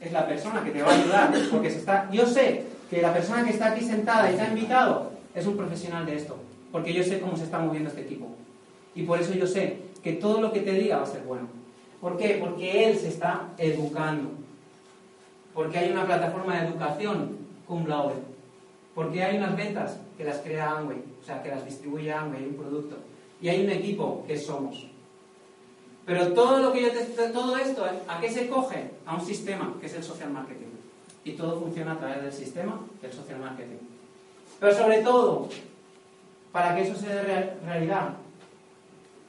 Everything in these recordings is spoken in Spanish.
Es la persona que te va a ayudar, porque se está... Yo sé que la persona que está aquí sentada y te ha invitado es un profesional de esto, porque yo sé cómo se está moviendo este equipo. Y por eso yo sé que todo lo que te diga va a ser bueno. ¿Por qué? Porque él se está educando. Porque hay una plataforma de educación cum laude. Porque hay unas ventas que las crea Amway, o sea, que las distribuye Amway, un producto. Y hay un equipo que somos. Pero todo lo que yo te, todo esto, ¿a qué se coge? A un sistema, que es el social marketing. Y todo funciona a través del sistema del social marketing. Pero sobre todo, para que eso se dé realidad,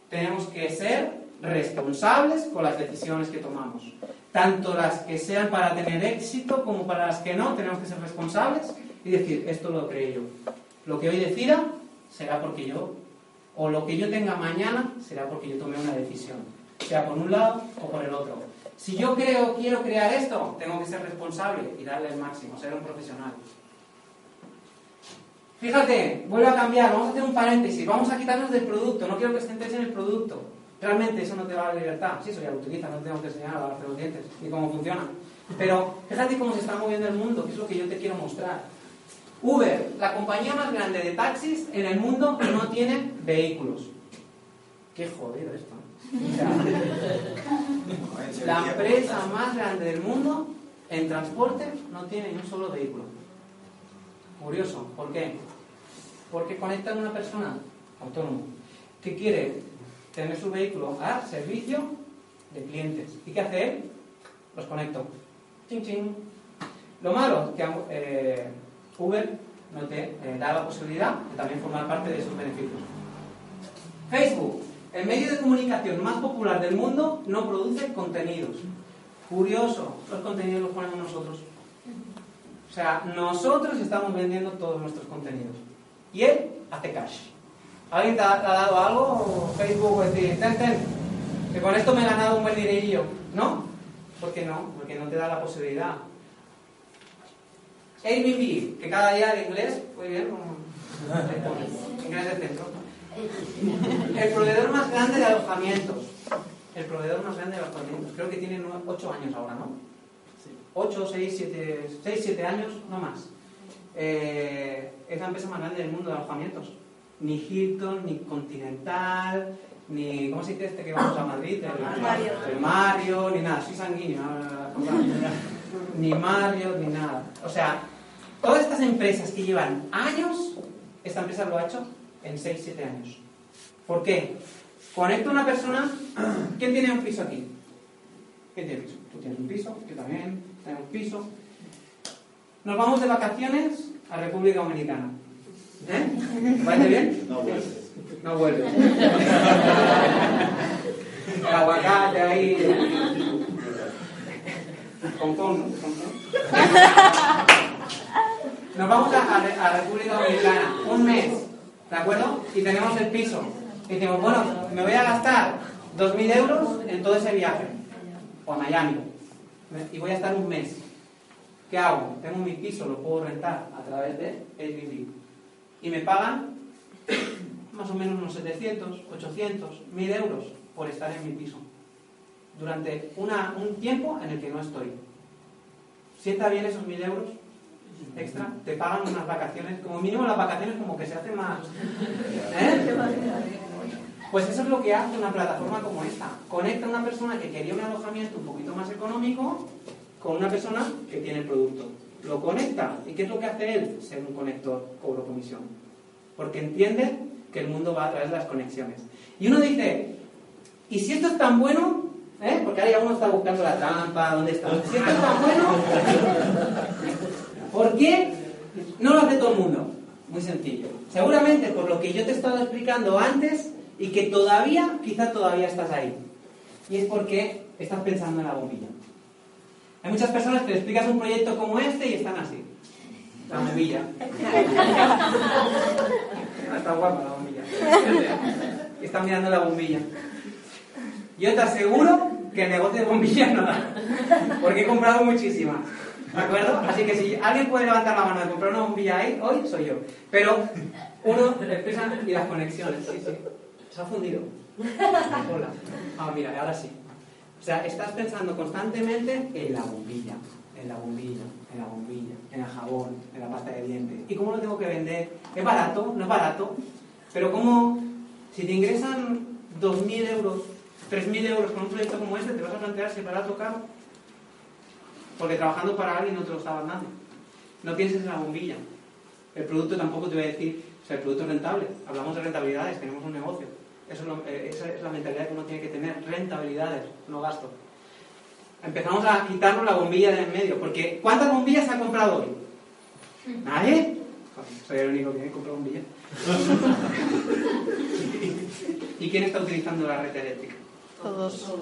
tenemos que ser responsables con las decisiones que tomamos. Tanto las que sean para tener éxito como para las que no, tenemos que ser responsables y decir, esto lo creé yo. Lo que hoy decida será porque yo, o lo que yo tenga mañana será porque yo tomé una decisión, sea por un lado o por el otro. Si yo creo, quiero crear esto, tengo que ser responsable y darle el máximo, ser un profesional. Fíjate, vuelvo a cambiar, vamos a hacer un paréntesis, vamos a quitarnos del producto, no quiero que estés en el producto. Realmente eso no te va a dar libertad. Sí, eso ya lo utilizas, no tengo que enseñar a lavarte los dientes ni cómo funciona. Pero fíjate cómo se está moviendo el mundo, que es lo que yo te quiero mostrar. Uber, la compañía más grande de taxis en el mundo no tiene vehículos. Qué jodido esto. la empresa más grande del mundo en transporte no tiene ni un solo vehículo. Curioso, ¿por qué? Porque conecta a una persona autónoma que quiere tener su vehículo a servicio de clientes. ¿Y qué hace él? Los conecto. Ching, ching. Lo malo que eh, Uber no te eh, da la posibilidad de también formar parte de sus beneficios. Facebook, el medio de comunicación más popular del mundo, no produce contenidos. Curioso, los contenidos los ponemos nosotros. O sea, nosotros estamos vendiendo todos nuestros contenidos. Y él hace cash. ¿Alguien te ha, dado algo? Facebook, decir, ten, ten, que con esto me he ganado un buen dinerillo. ¿No? ¿Por qué no? Porque no te da la posibilidad. Airbnb, que cada día de inglés, muy bien, inglés de centro. El proveedor más grande de alojamientos. El proveedor más grande de alojamientos. Creo que tiene 8 años ahora, ¿no? 8, 6, 7, 6, 7 años, no más. Eh, es la empresa más grande del mundo de alojamientos. Ni Hilton, ni Continental, ni. ¿Cómo se dice este que vamos a Madrid? El, Mario. El Mario, ni nada. Soy sanguíneo. ni Mario, ni nada. O sea, Empresas que llevan años, esta empresa lo ha hecho en 6-7 años. ¿Por qué? Conecto a una persona. ¿Quién tiene un piso aquí? ¿Quién tiene piso? Tú tienes un piso, yo también tengo un piso. Nos vamos de vacaciones a República Dominicana. ¿Eh? ¿Parece bien? No vuelves. No vuelves. El aguacate ahí. Con con, ¿no? Con nos vamos a, República Dominicana un mes, ¿de acuerdo? Y tenemos el piso. Y decimos, bueno, me voy a gastar 2.000 euros en todo ese viaje, o a Miami, y voy a estar un mes. ¿Qué hago? Tengo mi piso, lo puedo rentar a través de Airbnb. Y me pagan más o menos unos 700, 800, 1.000 euros por estar en mi piso. Durante una, un tiempo en el que no estoy. ¿Sienta bien esos 1.000 euros? Extra, te pagan unas vacaciones, como mínimo las vacaciones como que se hace más... ¿Eh? Pues eso es lo que hace una plataforma como esta. Conecta a una persona que quería un alojamiento un poquito más económico con una persona que tiene el producto. Lo conecta. ¿Y qué es lo que hace él? Ser un conector, cobro comisión. Porque entiende que el mundo va a través de las conexiones. Y uno dice, ¿y si esto es tan bueno? ¿Eh? Porque ya uno está buscando la trampa, ¿dónde está? Si esto es tan bueno, ¿Por qué no lo hace todo el mundo? Muy sencillo. Seguramente por lo que yo te he estado explicando antes y que todavía, quizá todavía estás ahí. Y es porque estás pensando en la bombilla. Hay muchas personas que le explicas un proyecto como este y están así. La bombilla. Está guapa la bombilla. Están mirando la bombilla. Yo te aseguro que el negocio de bombillas no da. Porque he comprado muchísimas. ¿De acuerdo? Así que si alguien puede levantar la mano de comprar una bombilla hoy soy yo. Pero Uno, empieza y las conexiones, sí, sí. Se ha fundido. Hola. Ah, mira, ahora sí. O sea, estás pensando constantemente en la bombilla, en la bombilla, en la bombilla, en el jabón, en la pasta de dientes. ¿Y cómo lo tengo que vender? ¿Es barato? ¿No es barato? Pero ¿cómo? Si te ingresan 2.000 euros, 3.000 euros con un proyecto como este, te vas a plantear si es barato o caro. Porque trabajando para alguien no te lo estaban dando. No pienses en la bombilla. El producto tampoco te voy a decir, o sea, el producto es rentable. Hablamos de rentabilidades, tenemos un negocio. Eso es eh, esa es la mentalidad que uno tiene que tener, rentabilidades, no gasto. Empezamos a quitarnos la bombilla de en medio, porque ¿cuántas bombillas ha comprado hoy? ¿Nadie? Soy el único que ha comprado bombillas. ¿Y quién está utilizando la red eléctrica? Todos.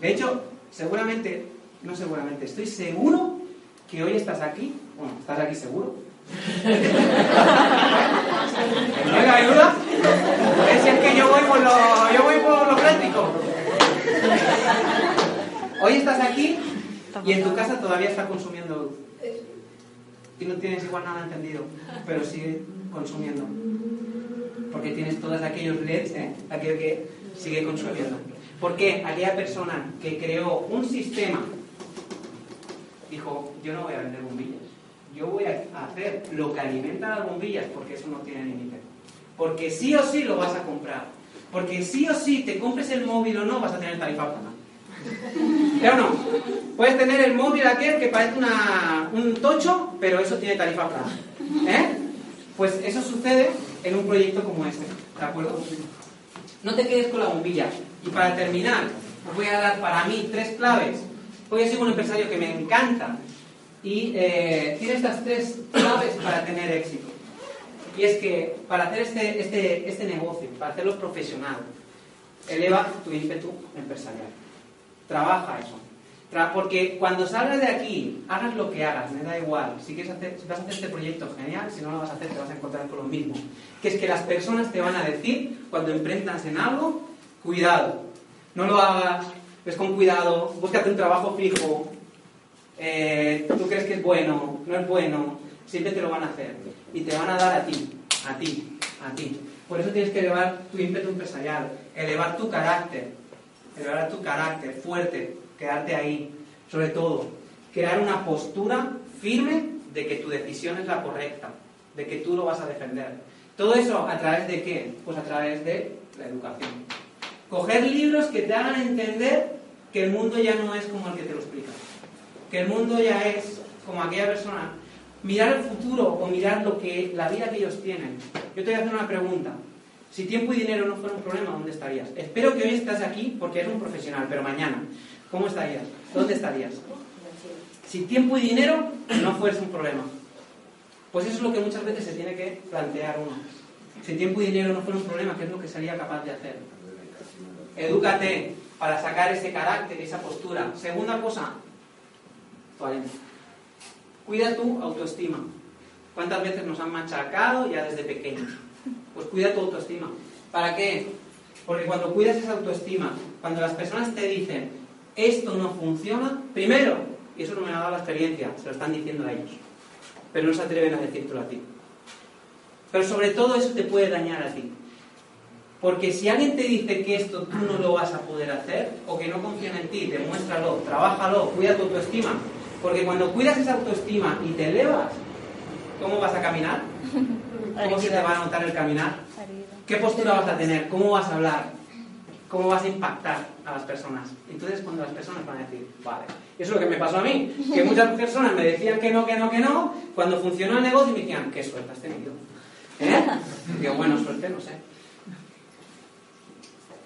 De hecho, seguramente, no seguramente, estoy seguro que hoy estás aquí, bueno, estás aquí seguro. ¿No hay duda? Es el que yo voy por lo, yo voy por lo práctico. Hoy estás aquí y en tu casa todavía está consumiendo luz. Y no tienes igual nada entendido, pero sigue consumiendo. Porque tienes todos aquellos LEDs, ¿eh? aquello que sigue consumiendo. Porque aquella persona que creó un sistema dijo, yo no voy a vender bombillas, yo voy a hacer lo que alimenta las bombillas porque eso no tiene límite. Porque sí o sí lo vas a comprar. Porque sí o sí, te compres el móvil o no, vas a tener tarifa plana. ¿Ya o no? Puedes tener el móvil aquel que parece una, un tocho, pero eso tiene tarifa plana. ¿Eh? Pues eso sucede en un proyecto como este. ¿De acuerdo? No te quedes con la bombilla. Y para terminar, os voy a dar para mí tres claves. Hoy soy un empresario que me encanta y eh, tiene estas tres claves para tener éxito. Y es que para hacer este, este, este negocio, para hacerlo profesional, eleva tu ímpetu empresarial. Trabaja eso. porque cuando salgas de aquí, hagas lo que hagas, me da igual. Si, quieres hacer, si vas a hacer este proyecto, genial. Si no lo vas a hacer, te vas a encontrar con lo mismo. Que es que las personas te van a decir, cuando emprendas en algo, cuidado. No lo hagas, ves con cuidado, búscate un trabajo fijo. Eh, tú crees que es bueno, no es bueno, siempre te lo van a hacer y te van a dar a ti, a ti, a ti. Por eso tienes que elevar tu ímpetu empresarial, elevar tu carácter, elevar tu carácter fuerte, quedarte ahí. Sobre todo, crear una postura firme de que tu decisión es la correcta, de que tú lo vas a defender. Todo eso a través de qué? Pues a través de la educación. Coger libros que te hagan entender que el mundo ya no es como el que te lo explica. Que el mundo ya es como aquella persona mirar el futuro o mirar lo que, la vida que ellos tienen. Yo te voy a hacer una pregunta. Si tiempo y dinero no fuera un problema, ¿dónde estarías? Espero que hoy estás aquí porque eres un profesional, pero mañana, ¿cómo estarías? ¿Dónde estarías? Si tiempo y dinero no fuese un problema. Pues eso es lo que muchas veces se tiene que plantear uno. Si tiempo y dinero no fuera un problema, ¿qué es lo que sería capaz de hacer? Edúcate para sacar ese carácter, esa postura. Segunda cosa, Cuida tu autoestima. ¿Cuántas veces nos han machacado ya desde pequeños? Pues cuida tu autoestima. ¿Para qué? Porque cuando cuidas esa autoestima, cuando las personas te dicen esto no funciona, primero, y eso no me ha dado la experiencia, se lo están diciendo a ellos, pero no se atreven a decírtelo a ti. Pero sobre todo eso te puede dañar a ti. Porque si alguien te dice que esto tú no lo vas a poder hacer, o que no confían en ti, demuéstralo, trabájalo, cuida tu autoestima, porque cuando cuidas esa autoestima y te elevas, ¿cómo vas a caminar? ¿Cómo se te va a notar el caminar? ¿Qué postura vas a tener? ¿Cómo vas a hablar? ¿Cómo vas a impactar a las personas? Entonces cuando las personas van a decir, vale, eso es lo que me pasó a mí, que muchas personas me decían que no, que no, que no, cuando funcionó el negocio me decían, qué suerte has tenido. ¿Eh? Digo, bueno, suerte no sé.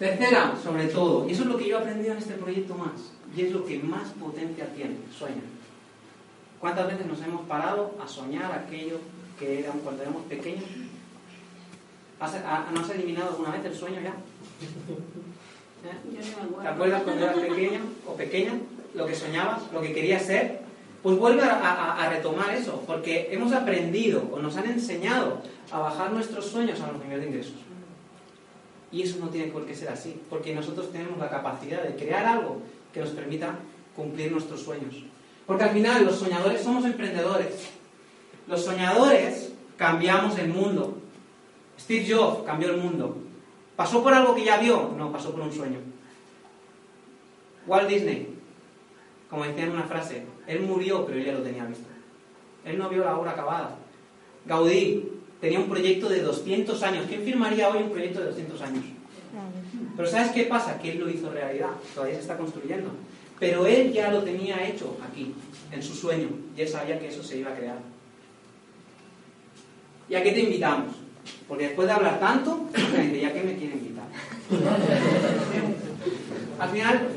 Tercera, sobre todo, y eso es lo que yo he aprendido en este proyecto más, y es lo que más potencia tiene, sueña. ¿Cuántas veces nos hemos parado a soñar aquello que éramos cuando éramos pequeños? ¿No has eliminado alguna vez el sueño ya? ¿Eh? ¿Te acuerdas cuando eras pequeño o pequeña? Lo que soñabas, lo que querías ser. Pues vuelve a, retomar eso, porque hemos aprendido o nos han enseñado a bajar nuestros sueños a los niveles de ingresos. Y eso no tiene por qué ser así, porque nosotros tenemos la capacidad de crear algo que nos permita cumplir nuestros sueños. Porque al final los soñadores somos emprendedores. Los soñadores cambiamos el mundo. Steve Jobs cambió el mundo. ¿Pasó por algo que ya vio? No, pasó por un sueño. Walt Disney, como decía en una frase, él murió, pero él ya lo tenía visto. Él no vio la obra acabada. Gaudí tenía un proyecto de 200 años. ¿Quién firmaría hoy un proyecto de 200 años? Pero ¿sabes qué pasa? Que él lo hizo realidad. Todavía se está construyendo. Pero él ya lo tenía hecho aquí, en su sueño. Y él sabía que eso se iba a crear. ¿Y a qué te invitamos? Porque después de hablar tanto, ¿ya qué me quiere invitar? Al final,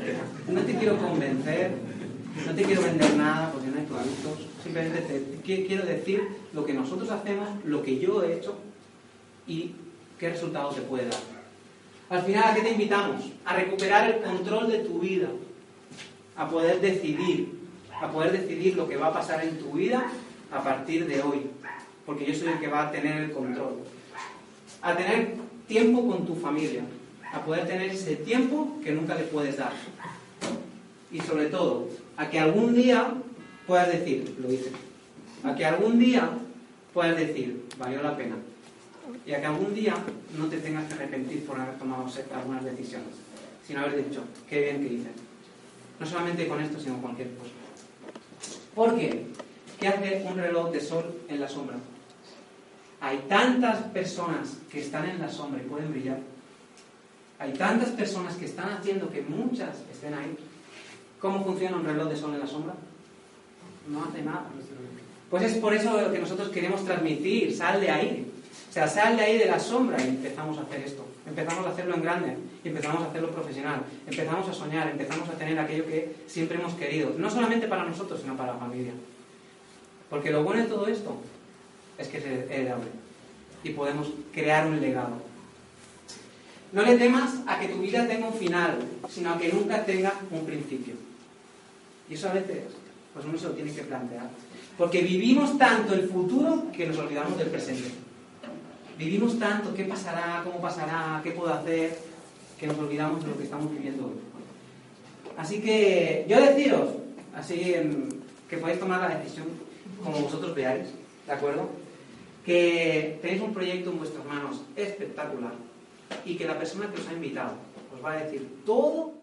no te quiero convencer, no te quiero vender nada porque no hay productos. Simplemente te quiero decir lo que nosotros hacemos, lo que yo he hecho y qué resultado te puede dar. Al final, ¿a qué te invitamos? A recuperar el control de tu vida, a poder decidir, a poder decidir lo que va a pasar en tu vida a partir de hoy, porque yo soy el que va a tener el control. A tener tiempo con tu familia, a poder tener ese tiempo que nunca le puedes dar. Y sobre todo, a que algún día puedas decir, lo hice. A que algún día puedas decir, valió la pena. Y a que algún día no te tengas que arrepentir por haber tomado algunas decisiones, sino haber dicho, qué bien que hice. No solamente con esto, sino con cualquier cosa. ¿Por qué? ¿Qué hace un reloj de sol en la sombra? Hay tantas personas que están en la sombra y pueden brillar. Hay tantas personas que están haciendo que muchas estén ahí. ¿Cómo funciona un reloj de sol en la sombra? No hace nada. Pues es por eso que nosotros queremos transmitir, sal de ahí. O sea, sal de ahí de la sombra y empezamos a hacer esto. Empezamos a hacerlo en grande, empezamos a hacerlo profesional, empezamos a soñar, empezamos a tener aquello que siempre hemos querido. No solamente para nosotros, sino para la familia. Porque lo bueno de todo esto es que es heredable y podemos crear un legado. No le temas a que tu vida tenga un final, sino a que nunca tenga un principio. Y eso a veces, pues uno se lo tiene que plantear. Porque vivimos tanto el futuro que nos olvidamos del presente. Vivimos tanto, ¿qué pasará? ¿Cómo pasará? ¿Qué puedo hacer? Que nos olvidamos de lo que estamos viviendo hoy. Así que yo deciros, así que podéis tomar la decisión como vosotros veáis, ¿de acuerdo? Que tenéis un proyecto en vuestras manos espectacular y que la persona que os ha invitado os va a decir todo